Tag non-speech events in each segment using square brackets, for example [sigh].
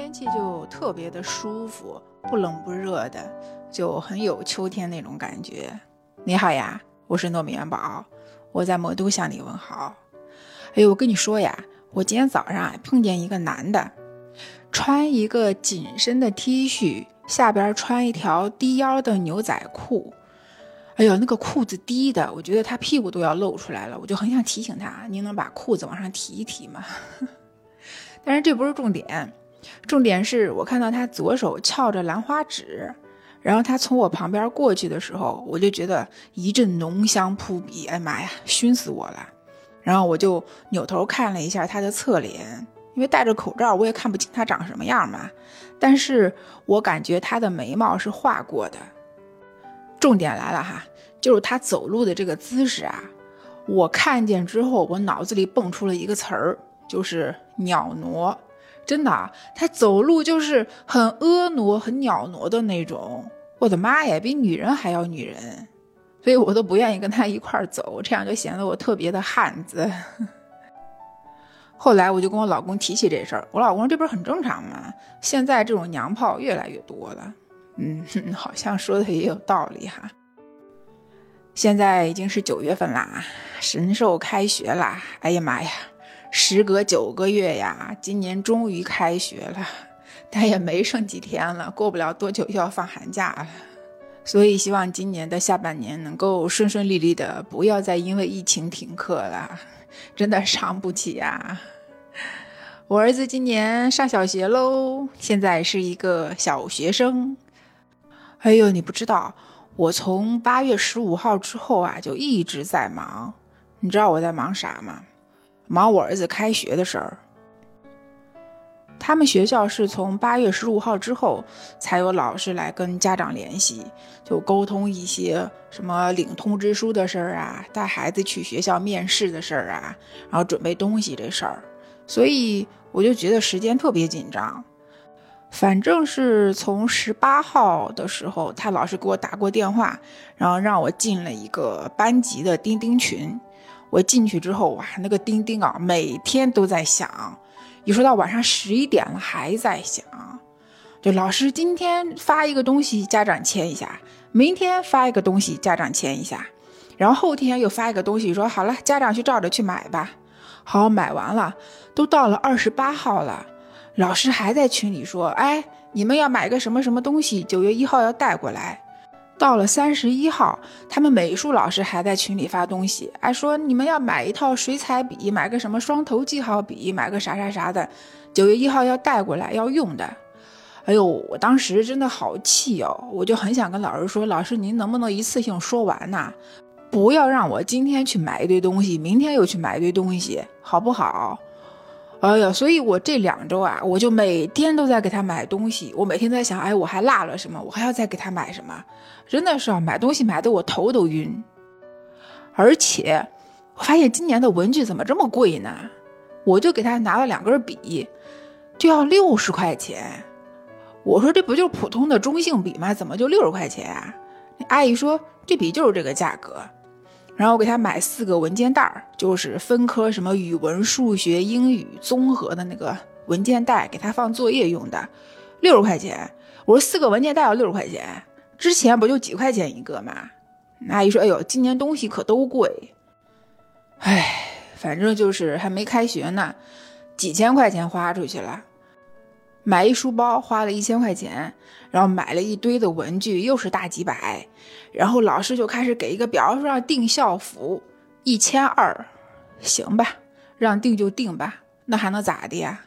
天气就特别的舒服，不冷不热的，就很有秋天那种感觉。你好呀，我是糯米元宝，我在魔都向你问好。哎呦，我跟你说呀，我今天早上碰见一个男的，穿一个紧身的 T 恤，下边穿一条低腰的牛仔裤。哎呦，那个裤子低的，我觉得他屁股都要露出来了，我就很想提醒他，您能把裤子往上提一提吗？[laughs] 但是这不是重点。重点是我看到他左手翘着兰花指，然后他从我旁边过去的时候，我就觉得一阵浓香扑鼻，哎妈呀，熏死我了！然后我就扭头看了一下他的侧脸，因为戴着口罩，我也看不清他长什么样嘛。但是我感觉他的眉毛是画过的。重点来了哈，就是他走路的这个姿势啊，我看见之后，我脑子里蹦出了一个词儿，就是鸟挪。真的，他走路就是很婀娜、很袅娜的那种。我的妈呀，比女人还要女人，所以我都不愿意跟他一块儿走，这样就显得我特别的汉子。[laughs] 后来我就跟我老公提起这事儿，我老公这不是很正常吗？现在这种娘炮越来越多了，嗯，好像说的也有道理哈。现在已经是九月份啦，神兽开学啦，哎呀妈呀！时隔九个月呀，今年终于开学了，但也没剩几天了，过不了多久就要放寒假了。所以希望今年的下半年能够顺顺利利的，不要再因为疫情停课了，真的伤不起呀。我儿子今年上小学喽，现在是一个小学生。哎呦，你不知道，我从八月十五号之后啊，就一直在忙。你知道我在忙啥吗？忙我儿子开学的事儿，他们学校是从八月十五号之后才有老师来跟家长联系，就沟通一些什么领通知书的事儿啊，带孩子去学校面试的事儿啊，然后准备东西这事儿，所以我就觉得时间特别紧张。反正是从十八号的时候，他老师给我打过电话，然后让我进了一个班级的钉钉群。我进去之后，哇，那个钉钉啊，每天都在响，有时候到晚上十一点了还在响。就老师今天发一个东西，家长签一下；明天发一个东西，家长签一下；然后后天又发一个东西，说好了，家长去照着去买吧。好，买完了，都到了二十八号了，老师还在群里说，哎，你们要买个什么什么东西，九月一号要带过来。到了三十一号，他们美术老师还在群里发东西，哎，说你们要买一套水彩笔，买个什么双头记号笔，买个啥啥啥的，九月一号要带过来要用的。哎呦，我当时真的好气哦，我就很想跟老师说，老师您能不能一次性说完呐？不要让我今天去买一堆东西，明天又去买一堆东西，好不好？哎呀，所以我这两周啊，我就每天都在给他买东西。我每天在想，哎，我还落了什么？我还要再给他买什么？真的是啊，买东西买的我头都晕。而且我发现今年的文具怎么这么贵呢？我就给他拿了两根笔，就要六十块钱。我说这不就是普通的中性笔吗？怎么就六十块钱啊？阿姨说这笔就是这个价格。然后我给他买四个文件袋儿，就是分科什么语文、数学、英语综合的那个文件袋，给他放作业用的，六十块钱。我说四个文件袋要六十块钱，之前不就几块钱一个吗？阿姨说：“哎呦，今年东西可都贵。”哎，反正就是还没开学呢，几千块钱花出去了。买一书包花了一千块钱，然后买了一堆的文具，又是大几百，然后老师就开始给一个表，说让订校服，一千二，行吧，让订就订吧，那还能咋的呀？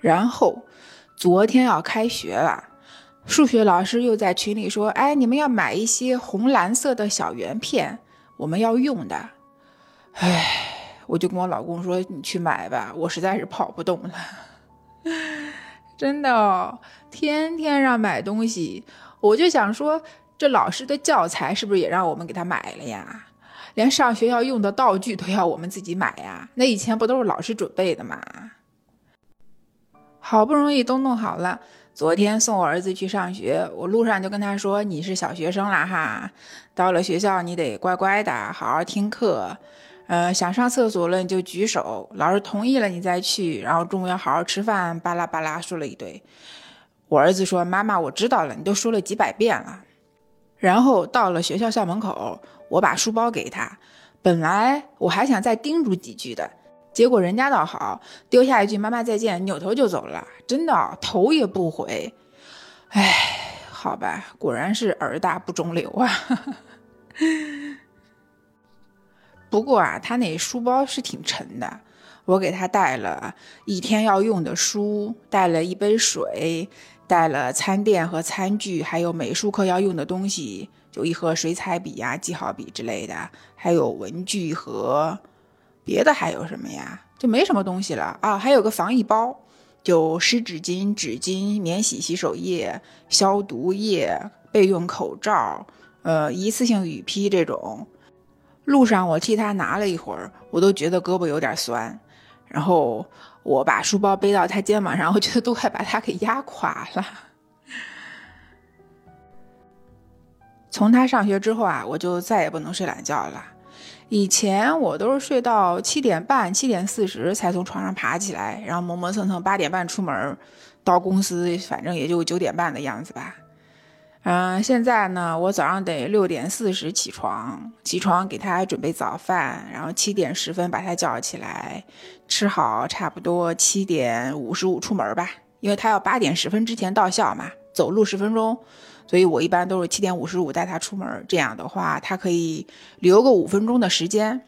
然后昨天要开学了，数学老师又在群里说，哎，你们要买一些红蓝色的小圆片，我们要用的。哎，我就跟我老公说，你去买吧，我实在是跑不动了。真的哦，天天让买东西，我就想说，这老师的教材是不是也让我们给他买了呀？连上学要用的道具都要我们自己买呀？那以前不都是老师准备的吗？好不容易都弄好了，昨天送我儿子去上学，我路上就跟他说：“你是小学生了哈，到了学校你得乖乖的，好好听课。”呃，想上厕所了你就举手，老师同意了你再去，然后中午要好好吃饭，巴拉巴拉说了一堆。我儿子说：“妈妈，我知道了，你都说了几百遍了。”然后到了学校校门口，我把书包给他，本来我还想再叮嘱几句的，结果人家倒好，丢下一句“妈妈再见”，扭头就走了，真的头也不回。哎，好吧，果然是儿大不中留啊。不过啊，他那书包是挺沉的，我给他带了一天要用的书，带了一杯水，带了餐垫和餐具，还有美术课要用的东西，就一盒水彩笔呀、记号笔之类的，还有文具盒。别的还有什么呀？就没什么东西了啊。还有个防疫包，就湿纸巾、纸巾、免洗洗手液、消毒液、备用口罩，呃，一次性雨披这种。路上我替他拿了一会儿，我都觉得胳膊有点酸。然后我把书包背到他肩膀上，我觉得都快把他给压垮了。从他上学之后啊，我就再也不能睡懒觉了。以前我都是睡到七点半、七点四十才从床上爬起来，然后磨磨蹭蹭八点半出门，到公司反正也就九点半的样子吧。嗯，现在呢，我早上得六点四十起床，起床给他准备早饭，然后七点十分把他叫起来，吃好，差不多七点五十五出门吧，因为他要八点十分之前到校嘛，走路十分钟，所以我一般都是七点五十五带他出门，这样的话他可以留个五分钟的时间。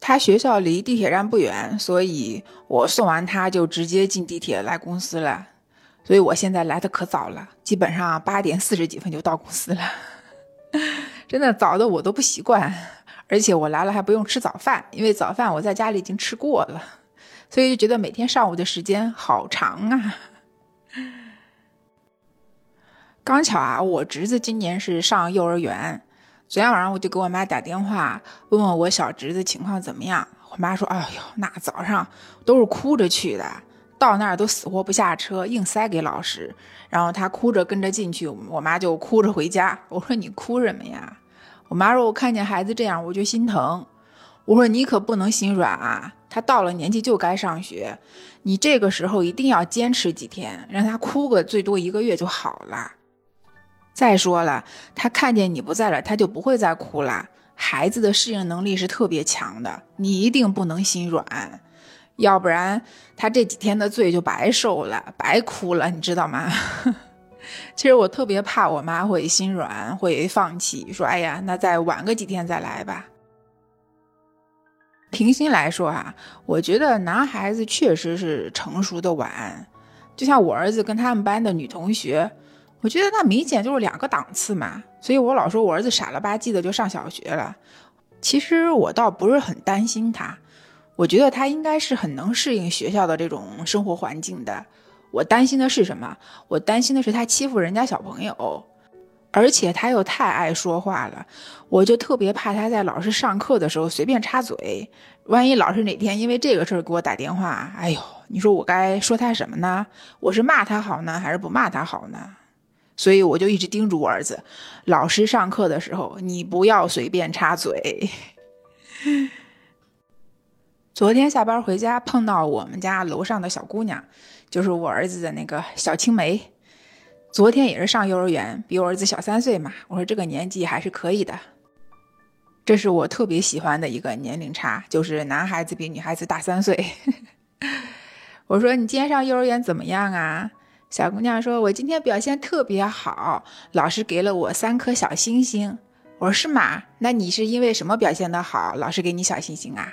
他学校离地铁站不远，所以我送完他就直接进地铁来公司了。所以我现在来的可早了，基本上八点四十几分就到公司了，[laughs] 真的早的我都不习惯。而且我来了还不用吃早饭，因为早饭我在家里已经吃过了，所以就觉得每天上午的时间好长啊。刚巧啊，我侄子今年是上幼儿园，昨天晚上我就给我妈打电话问问我小侄子情况怎么样，我妈说：“哎呦，那早上都是哭着去的。”到那儿都死活不下车，硬塞给老师，然后他哭着跟着进去，我妈就哭着回家。我说你哭什么呀？我妈说我看见孩子这样我就心疼。我说你可不能心软啊，他到了年纪就该上学，你这个时候一定要坚持几天，让他哭个最多一个月就好了。再说了，他看见你不在了，他就不会再哭了。孩子的适应能力是特别强的，你一定不能心软。要不然他这几天的罪就白受了，白哭了，你知道吗？[laughs] 其实我特别怕我妈会心软，会放弃，说：“哎呀，那再晚个几天再来吧。”平心来说啊，我觉得男孩子确实是成熟的晚，就像我儿子跟他们班的女同学，我觉得那明显就是两个档次嘛。所以我老说我儿子傻了吧唧的就上小学了，其实我倒不是很担心他。我觉得他应该是很能适应学校的这种生活环境的。我担心的是什么？我担心的是他欺负人家小朋友，而且他又太爱说话了。我就特别怕他在老师上课的时候随便插嘴，万一老师哪天因为这个事儿给我打电话，哎呦，你说我该说他什么呢？我是骂他好呢，还是不骂他好呢？所以我就一直叮嘱我儿子，老师上课的时候你不要随便插嘴。昨天下班回家碰到我们家楼上的小姑娘，就是我儿子的那个小青梅。昨天也是上幼儿园，比我儿子小三岁嘛。我说这个年纪还是可以的。这是我特别喜欢的一个年龄差，就是男孩子比女孩子大三岁。[laughs] 我说你今天上幼儿园怎么样啊？小姑娘说，我今天表现特别好，老师给了我三颗小星星。我说是吗？那你是因为什么表现的好，老师给你小星星啊？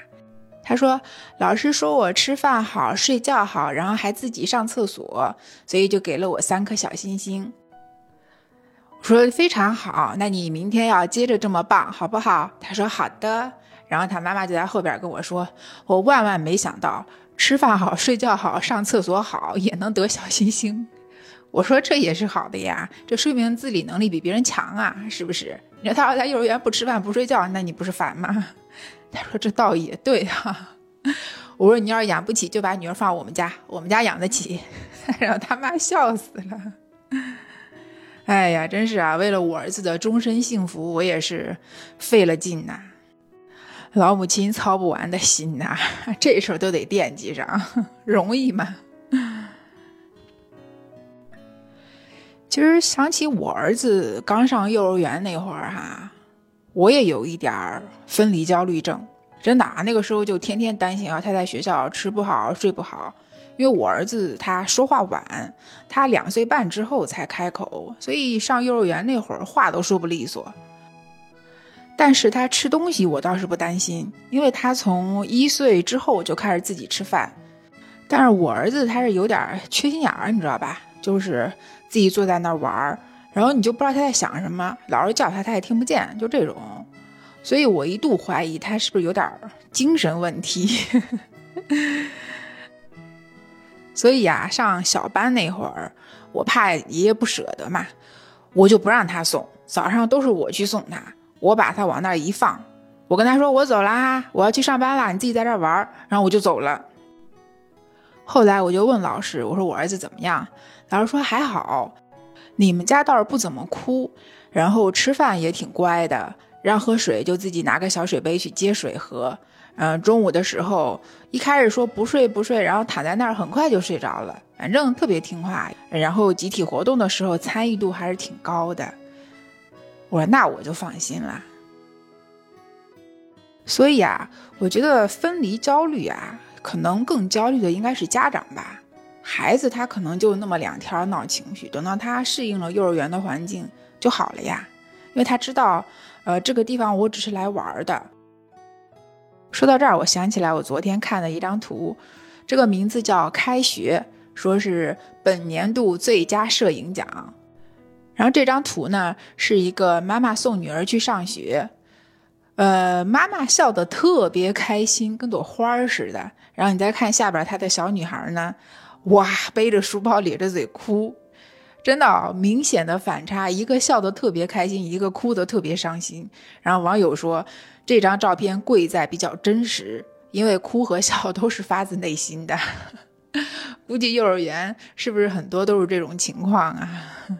他说：“老师说我吃饭好，睡觉好，然后还自己上厕所，所以就给了我三颗小星星。”我说：“非常好，那你明天要接着这么棒，好不好？”他说：“好的。”然后他妈妈就在后边跟我说：“我万万没想到，吃饭好、睡觉好、上厕所好，也能得小星星。”我说：“这也是好的呀，这说明自理能力比别人强啊，是不是？你说他要在幼儿园不吃饭不睡觉，那你不是烦吗？”他说：“这倒也对哈。”我说：“你要是养不起，就把女儿放我们家，我们家养得起。[laughs] ”然后他妈笑死了。哎呀，真是啊！为了我儿子的终身幸福，我也是费了劲呐。老母亲操不完的心呐，[laughs] 这时候都得惦记上，容易吗？其实想起我儿子刚上幼儿园那会儿哈，我也有一点儿分离焦虑症，真的啊，那个时候就天天担心啊，他在学校吃不好睡不好，因为我儿子他说话晚，他两岁半之后才开口，所以上幼儿园那会儿话都说不利索。但是他吃东西我倒是不担心，因为他从一岁之后就开始自己吃饭。但是我儿子他是有点缺心眼儿，你知道吧？就是。自己坐在那儿玩儿，然后你就不知道他在想什么，老是叫他他也听不见，就这种。所以我一度怀疑他是不是有点精神问题。[laughs] 所以呀，上小班那会儿，我怕爷爷不舍得嘛，我就不让他送，早上都是我去送他，我把他往那儿一放，我跟他说我走啦，我要去上班了，你自己在这儿玩，然后我就走了。后来我就问老师，我说我儿子怎么样？老师说还好，你们家倒是不怎么哭，然后吃饭也挺乖的，让喝水就自己拿个小水杯去接水喝。嗯，中午的时候一开始说不睡不睡，然后躺在那儿很快就睡着了，反正特别听话。然后集体活动的时候参与度还是挺高的。我说那我就放心了。所以啊，我觉得分离焦虑啊，可能更焦虑的应该是家长吧。孩子他可能就那么两天闹情绪，等到他适应了幼儿园的环境就好了呀，因为他知道，呃，这个地方我只是来玩的。说到这儿，我想起来我昨天看的一张图，这个名字叫“开学”，说是本年度最佳摄影奖。然后这张图呢，是一个妈妈送女儿去上学，呃，妈妈笑得特别开心，跟朵花儿似的。然后你再看下边，她的小女孩呢？哇，背着书包咧着嘴哭，真的明显的反差，一个笑得特别开心，一个哭得特别伤心。然后网友说，这张照片贵在比较真实，因为哭和笑都是发自内心的。[laughs] 估计幼儿园是不是很多都是这种情况啊？[laughs]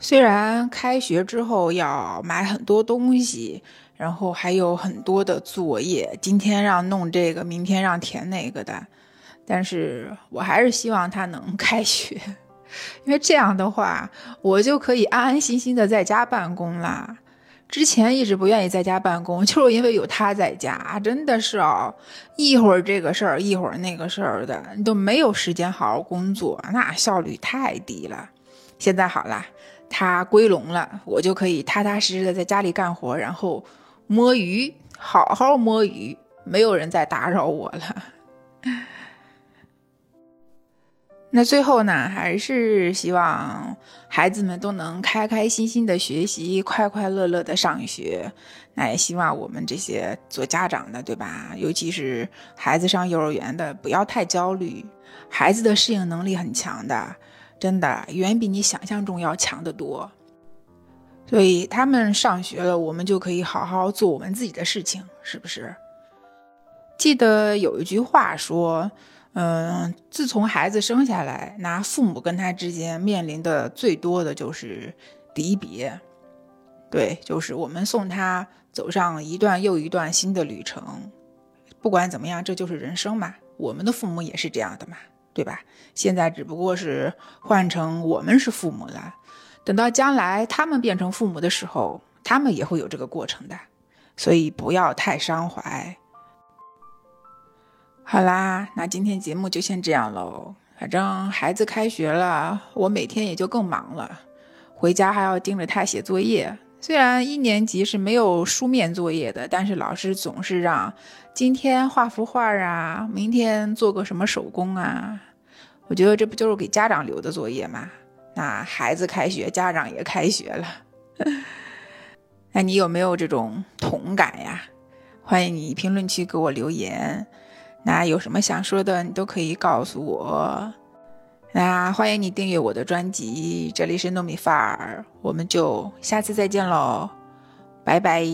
虽然开学之后要买很多东西，然后还有很多的作业，今天让弄这个，明天让填那个的。但是我还是希望他能 [laughs] 开学，因为这样的话，我就可以安安心心的在家办公啦。之前一直不愿意在家办公，就是因为有他在家，真的是哦，一会儿这个事儿，一会儿那个事儿的，你都没有时间好好工作，那效率太低了。现在好了，他归笼了，我就可以踏踏实实的在家里干活，然后摸鱼，好好摸鱼，没有人再打扰我了。那最后呢，还是希望孩子们都能开开心心的学习，快快乐乐的上学。那也希望我们这些做家长的，对吧？尤其是孩子上幼儿园的，不要太焦虑。孩子的适应能力很强的，真的远比你想象中要强得多。所以他们上学了，我们就可以好好做我们自己的事情，是不是？记得有一句话说。嗯，自从孩子生下来，那父母跟他之间面临的最多的就是离别，对，就是我们送他走上一段又一段新的旅程。不管怎么样，这就是人生嘛。我们的父母也是这样的嘛，对吧？现在只不过是换成我们是父母了，等到将来他们变成父母的时候，他们也会有这个过程的，所以不要太伤怀。好啦，那今天节目就先这样喽。反正孩子开学了，我每天也就更忙了，回家还要盯着他写作业。虽然一年级是没有书面作业的，但是老师总是让今天画幅画啊，明天做个什么手工啊。我觉得这不就是给家长留的作业吗？那孩子开学，家长也开学了。那 [laughs] 你有没有这种同感呀？欢迎你评论区给我留言。那有什么想说的，你都可以告诉我。那欢迎你订阅我的专辑，这里是糯米饭儿，我们就下次再见喽，拜拜。